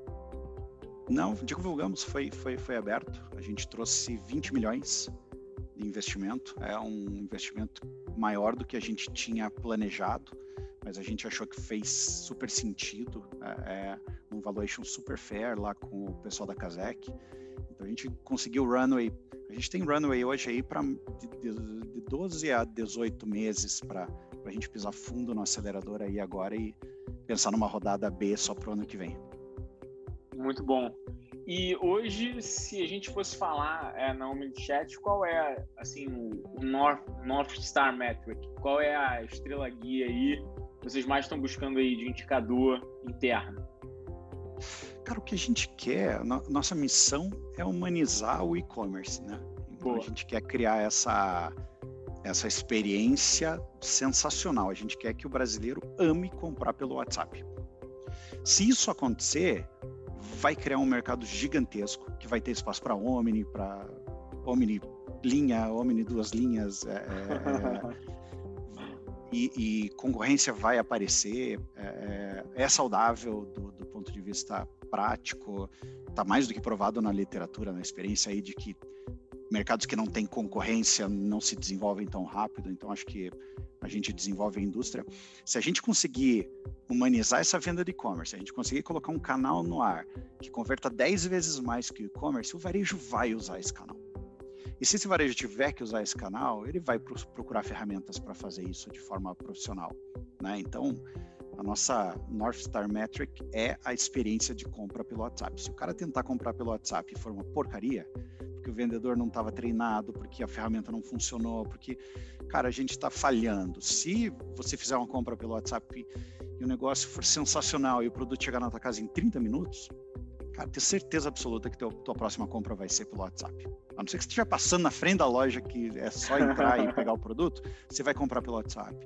Não, divulgamos, foi, foi, foi aberto. A gente trouxe 20 milhões de investimento. É um investimento maior do que a gente tinha planejado, mas a gente achou que fez super sentido. É, é um valuation super fair lá com o pessoal da Kazek. Então a gente conseguiu runway. A gente tem runway hoje aí para de, de 12 a 18 meses para a gente pisar fundo no acelerador aí agora e pensar numa rodada B só para o ano que vem. Muito bom. E hoje, se a gente fosse falar é, na Chat, qual é assim o North, North Star Metric? Qual é a estrela guia aí que vocês mais estão buscando aí de indicador interno? Cara, o que a gente quer, no, nossa missão é humanizar o e-commerce, né? Então Boa. a gente quer criar essa essa experiência sensacional. A gente quer que o brasileiro ame comprar pelo WhatsApp. Se isso acontecer, vai criar um mercado gigantesco que vai ter espaço para Omni, para Omni linha, Omni duas linhas. É, é, e, e, concorrência vai aparecer. É, é, é saudável do, do, ponto de vista prático. Está mais do que provado na literatura, na experiência aí de que mercados que não têm concorrência não se desenvolvem tão rápido. Então acho que a gente desenvolve a indústria. Se a gente conseguir humanizar essa venda de e-commerce, a gente conseguir colocar um canal no ar que converta 10 vezes mais que o e-commerce, o varejo vai usar esse canal. E se esse varejo tiver que usar esse canal, ele vai procurar ferramentas para fazer isso de forma profissional. Né? Então, a nossa North Star Metric é a experiência de compra pelo WhatsApp. Se o cara tentar comprar pelo WhatsApp e for uma porcaria, porque o vendedor não estava treinado, porque a ferramenta não funcionou, porque, cara, a gente está falhando. Se você fizer uma compra pelo WhatsApp e o negócio for sensacional e o produto chegar na tua casa em 30 minutos, cara, tenho certeza absoluta que teu, tua próxima compra vai ser pelo WhatsApp. A não ser que você estiver passando na frente da loja que é só entrar e pegar o produto, você vai comprar pelo WhatsApp.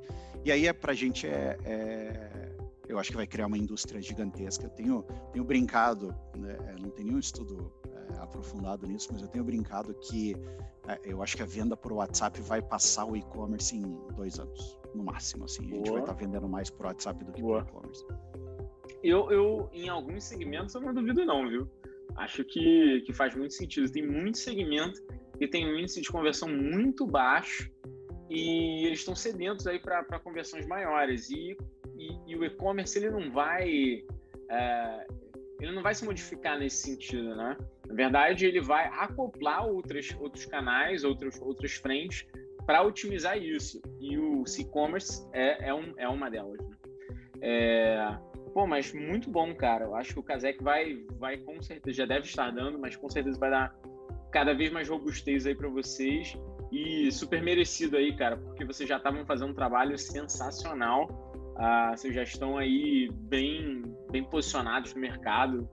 E aí é pra gente é, é eu acho que vai criar uma indústria gigantesca. Eu tenho, tenho brincado, né, não tem nenhum estudo é, aprofundado nisso, mas eu tenho brincado que é, eu acho que a venda por WhatsApp vai passar o e-commerce em dois anos, no máximo. Assim, a gente vai estar tá vendendo mais por WhatsApp do que Boa. por e-commerce. Eu, eu, em alguns segmentos, eu não duvido não, viu? Acho que, que faz muito sentido. Tem muito segmento que tem um índice de conversão muito baixo e eles estão sedentos aí para conversões maiores. E, e, e o e-commerce ele não vai é, ele não vai se modificar nesse sentido, né? Na verdade, ele vai acoplar outros, outros canais, outros, outras frentes para otimizar isso. E o e-commerce é, é, um, é uma delas. Né? É... Pô, mas muito bom, cara. Eu acho que o Kazek vai, vai com certeza, já deve estar dando, mas com certeza vai dar cada vez mais robustez aí para vocês. E super merecido aí, cara, porque vocês já estavam fazendo um trabalho sensacional ah, vocês já estão aí bem, bem posicionados no mercado.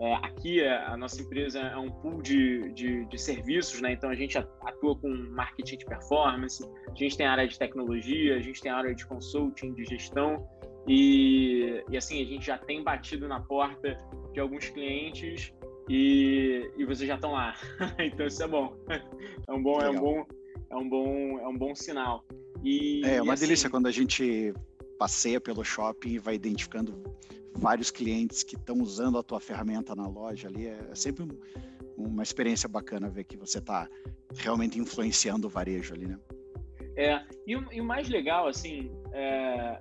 É, aqui é, a nossa empresa é um pool de, de, de, serviços, né? então a gente atua com marketing de performance, a gente tem área de tecnologia, a gente tem área de consulting, de gestão, e, e assim, a gente já tem batido na porta de alguns clientes e, e vocês já estão lá. então isso é bom. É um bom, é um bom, é um bom, é um bom sinal. E, é uma e, assim, delícia quando a gente passeia pelo shopping e vai identificando vários clientes que estão usando a tua ferramenta na loja ali. É, é sempre um, uma experiência bacana ver que você está realmente influenciando o varejo ali, né? É, e o, e o mais legal, assim, é,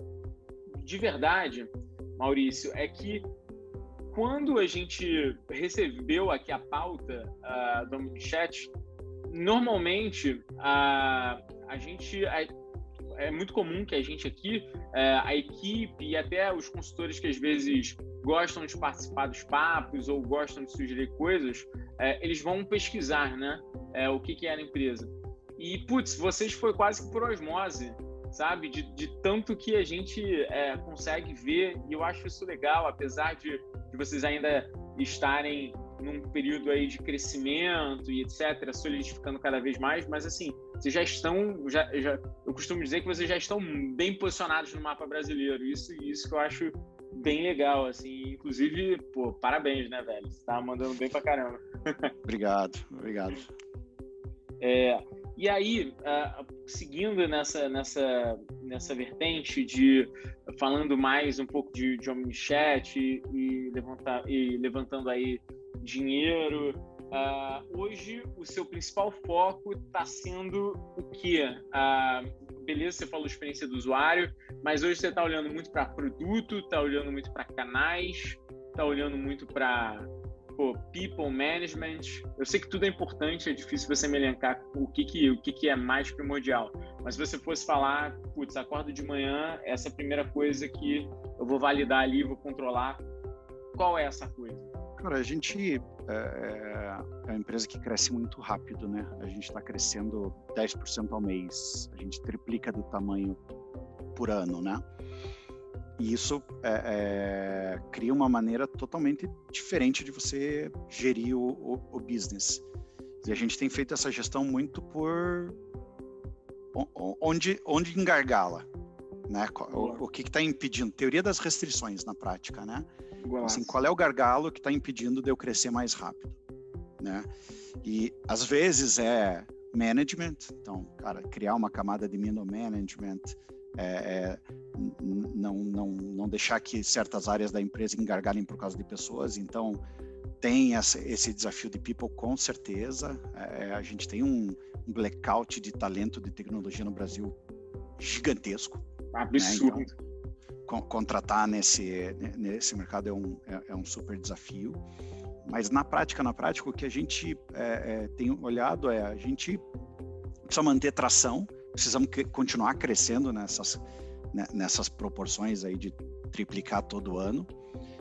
de verdade, Maurício, é que quando a gente recebeu aqui a pauta uh, do Omnichat, normalmente uh, a gente a, é muito comum que a gente aqui, é, a equipe e até os consultores que às vezes gostam de participar dos papos ou gostam de sugerir coisas, é, eles vão pesquisar, né? É, o que, que é a empresa. E, putz, vocês foi quase que por osmose, sabe? De, de tanto que a gente é, consegue ver, e eu acho isso legal, apesar de, de vocês ainda estarem num período aí de crescimento e etc., solidificando cada vez mais, mas assim, vocês já estão, já, já, eu costumo dizer que vocês já estão bem posicionados no mapa brasileiro. Isso, isso que eu acho bem legal, assim. Inclusive, pô, parabéns, né, velho? Você tá mandando bem pra caramba. obrigado, obrigado. É, E aí, uh, seguindo nessa, nessa, nessa vertente de falando mais um pouco de, de Omnichat e, e, levantar, e levantando aí dinheiro, uh, hoje o seu principal foco está sendo o quê? Uh, beleza, você falou experiência do usuário, mas hoje você está olhando muito para produto, está olhando muito para canais, está olhando muito para people management. Eu sei que tudo é importante, é difícil você me elencar o que que, o que, que é mais primordial. Mas se você fosse falar, putz, acordo de manhã, essa é a primeira coisa que eu vou validar ali, vou controlar. Qual é essa coisa? Cara, a gente é, é, é uma empresa que cresce muito rápido, né? A gente está crescendo 10% ao mês. A gente triplica do tamanho por ano, né? E isso é, é, cria uma maneira totalmente diferente de você gerir o, o, o, business. E a gente tem feito essa gestão muito por onde, onde engargala, né? O, o que está impedindo? Teoria das restrições na prática, né? Assim, qual é o gargalo que está impedindo de eu crescer mais rápido, né? E às vezes é management, então, cara, criar uma camada de middle management, é, é, não, não, não deixar que certas áreas da empresa engargalhem por causa de pessoas. Então, tem essa, esse desafio de people, com certeza. É, a gente tem um, um, blackout de talento de tecnologia no Brasil gigantesco. Absurdo. Né? Então, contratar nesse, nesse mercado é um, é, é, um super desafio. Mas na prática, na prática, o que a gente é, é, tem olhado é a gente precisa manter tração, precisamos que, continuar crescendo nessas, né, nessas proporções aí de triplicar todo ano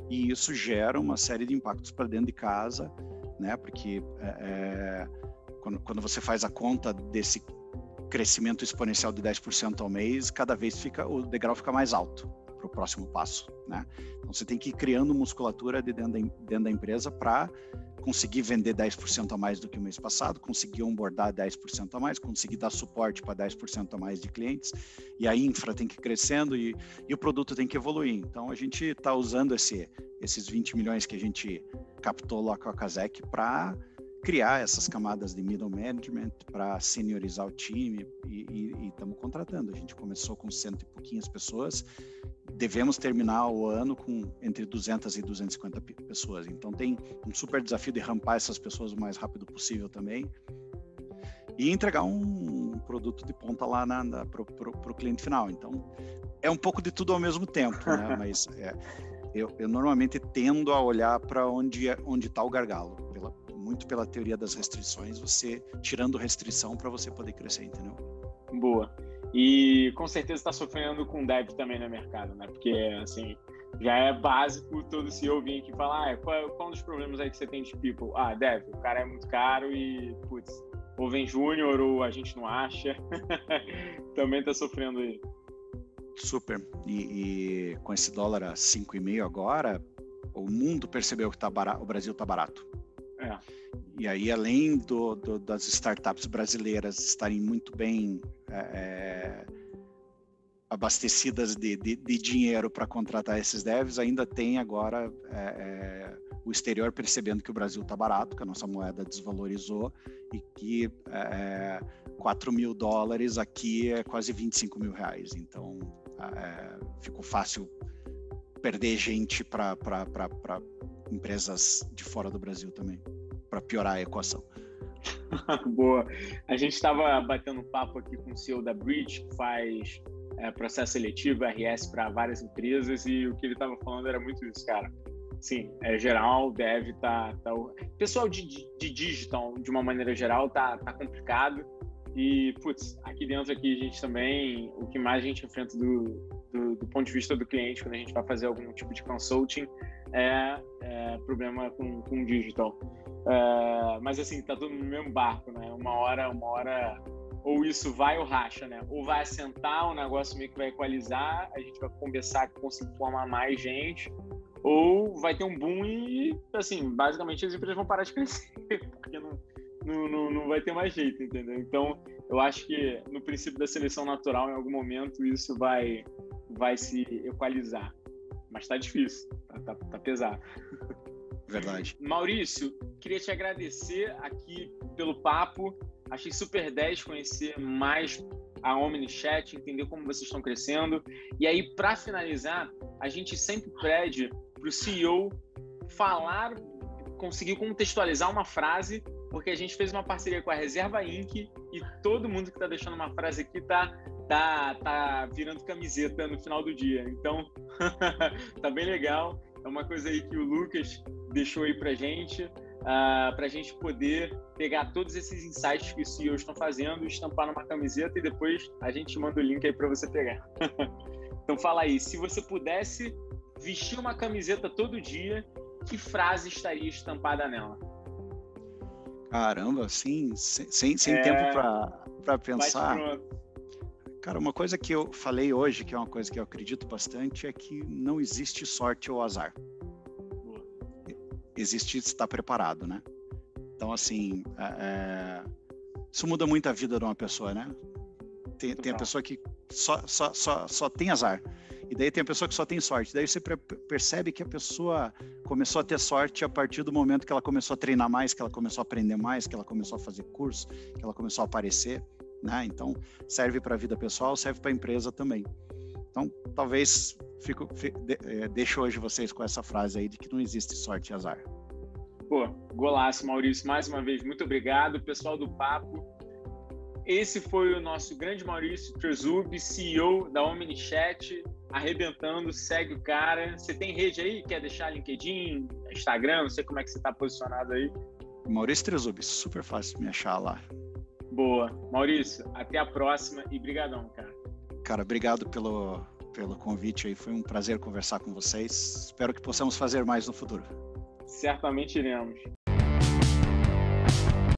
e isso gera uma série de impactos para dentro de casa, né? Porque é, é, quando, quando você faz a conta desse crescimento exponencial de 10% ao mês, cada vez fica o degrau fica mais alto para o próximo passo, né? Então você tem que ir criando musculatura de dentro da, dentro da empresa para conseguir vender 10% a mais do que o mês passado, conseguir onboardar 10% a mais, conseguir dar suporte para 10% a mais de clientes, e a infra tem que ir crescendo e, e o produto tem que evoluir. Então a gente está usando esse, esses 20 milhões que a gente captou lá com a Kazek para criar essas camadas de middle management para seniorizar o time e estamos contratando. A gente começou com cento e pouquinhas pessoas, devemos terminar o ano com entre 200 e 250 pessoas. Então tem um super desafio de rampar essas pessoas o mais rápido possível também e entregar um produto de ponta lá para o cliente final. Então é um pouco de tudo ao mesmo tempo, né? Mas é, eu, eu, normalmente tendo a olhar para onde é, onde está o gargalo, muito pela teoria das restrições, você tirando restrição para você poder crescer, entendeu? Boa. E com certeza está sofrendo com dev também no mercado, né? Porque, assim, já é básico todo CEO vir aqui falar, ah, qual, qual um dos problemas aí que você tem de people? Ah, dev, o cara é muito caro e, putz, ou vem júnior ou a gente não acha. também está sofrendo aí. Super. E, e, com esse dólar a 5,5 agora, o mundo percebeu que tá barato, o Brasil está barato. É. E aí, além do, do, das startups brasileiras estarem muito bem é, é abastecidas de, de, de dinheiro para contratar esses devs, ainda tem agora é, é o exterior percebendo que o Brasil está barato, que a nossa moeda desvalorizou e que é, 4 mil dólares aqui é quase 25 mil reais. Então, é, ficou fácil perder gente para empresas de fora do Brasil também para piorar a equação. Boa. A gente estava batendo papo aqui com o CEO da Bridge, que faz é, processo seletivo, RS para várias empresas, e o que ele estava falando era muito isso, cara. Sim, é geral, deve. Tá, tá, pessoal de, de digital, de uma maneira geral, tá, tá complicado. E, putz, aqui dentro aqui a gente também, o que mais a gente enfrenta do, do, do ponto de vista do cliente, quando a gente vai fazer algum tipo de consulting, é, é problema com, com digital. É, mas assim, tá tudo no mesmo barco, né? Uma hora, uma hora, ou isso vai ou racha, né? Ou vai assentar, o negócio meio que vai equalizar, a gente vai conversar, conseguir formar mais gente, ou vai ter um boom e, assim, basicamente as empresas vão parar de crescer, porque não, não, não, não vai ter mais jeito, entendeu? Então, eu acho que no princípio da seleção natural, em algum momento, isso vai, vai se equalizar. Mas tá difícil, tá, tá, tá pesado. Verdade. Maurício, queria te agradecer aqui pelo papo. Achei super 10 conhecer mais a OmniChat, entender como vocês estão crescendo. E aí, para finalizar, a gente sempre pede para o CEO falar, conseguir contextualizar uma frase, porque a gente fez uma parceria com a Reserva Inc. e todo mundo que está deixando uma frase aqui está tá, tá virando camiseta no final do dia. Então, tá bem legal. É uma coisa aí que o Lucas deixou aí pra gente, uh, pra gente poder pegar todos esses insights que os CEOs estão fazendo, estampar numa camiseta e depois a gente manda o link aí para você pegar. então fala aí, se você pudesse vestir uma camiseta todo dia, que frase estaria estampada nela? Caramba, sim, sem, sem é... tempo para pensar. Cara, uma coisa que eu falei hoje, que é uma coisa que eu acredito bastante, é que não existe sorte ou azar. Existe estar preparado, né? Então, assim, é, é, isso muda muito a vida de uma pessoa, né? Tem, tem a pessoa que só, só, só, só tem azar. E daí tem a pessoa que só tem sorte. Daí você percebe que a pessoa começou a ter sorte a partir do momento que ela começou a treinar mais, que ela começou a aprender mais, que ela começou a fazer curso, que ela começou a aparecer. Né? Então, serve para a vida pessoal, serve para a empresa também. Então, talvez fico, fico, de, é, deixo hoje vocês com essa frase aí de que não existe sorte e azar. Pô, golaço, Maurício. Mais uma vez, muito obrigado, pessoal do Papo. Esse foi o nosso grande Maurício Trezub, CEO da OmniChat, arrebentando, segue o cara. Você tem rede aí? Quer deixar LinkedIn, Instagram? Não sei como é que você está posicionado aí. Maurício Trezub, super fácil me achar lá. Boa. Maurício, até a próxima e brigadão, cara. Cara, obrigado pelo, pelo convite aí. Foi um prazer conversar com vocês. Espero que possamos fazer mais no futuro. Certamente iremos.